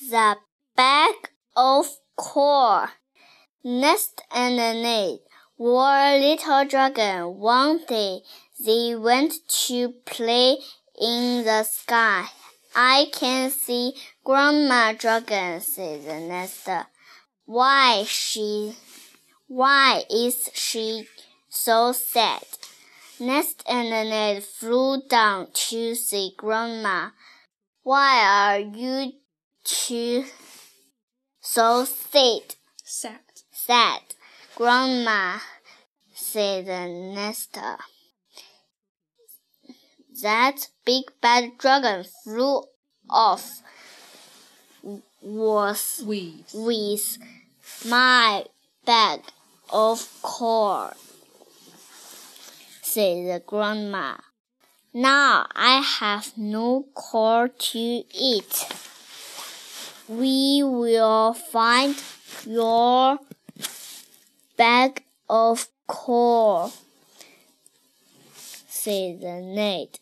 the bag of corn. Nest and Ned were little dragon. One day they went to play in the sky. I can see Grandma Dragon, the nest. Why she why is she so sad? Nest and Ned flew down to see Grandma. Why are you two so sad? Sad. Sad. Grandma said the nester. That big bad dragon flew off was With. with my bag of corn, said the grandma. Now I have no corn to eat. We will find your bag of coal, said the Ned.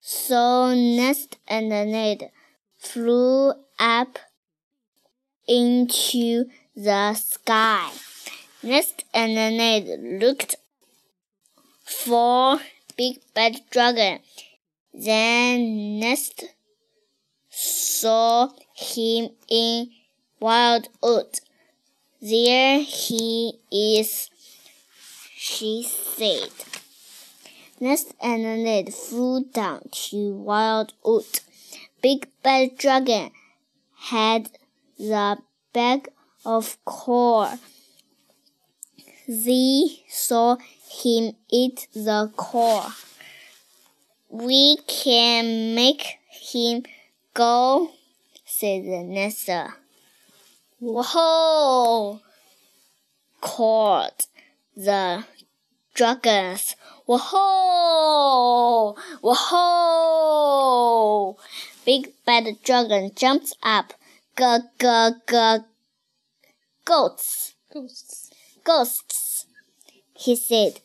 So Nest and the Ned flew up into the sky. Nest and the Ned looked for Big Bad Dragon. Then Nest saw him in Wildwood. There he is, she said. Nest and Ned flew down to Wildwood. Big Bad Dragon had the bag of corn. They saw him eat the corn. We can make him go, said the Nessa. Whoa! called the dragons. Whoa! Whoa! Big bad dragon jumped up. G g g goats, Ghosts. ghosts. He said,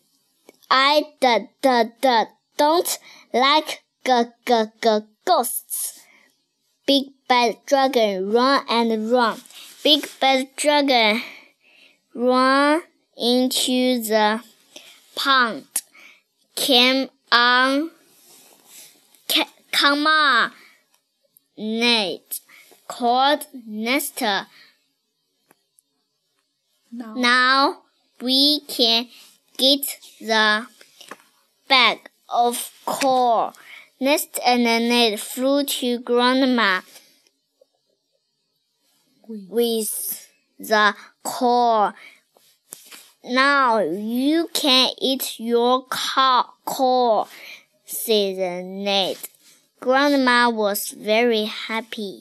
I d d d don't like g g g ghosts. Big bad dragon run and run. Big bad dragon run into the pond. Came on. Ca- come on, Nate called Nestor. Now. Now we can get the bag of corn. Nest and Ned flew to Grandma with the corn. Now you can eat your corn, said Ned. Grandma was very happy.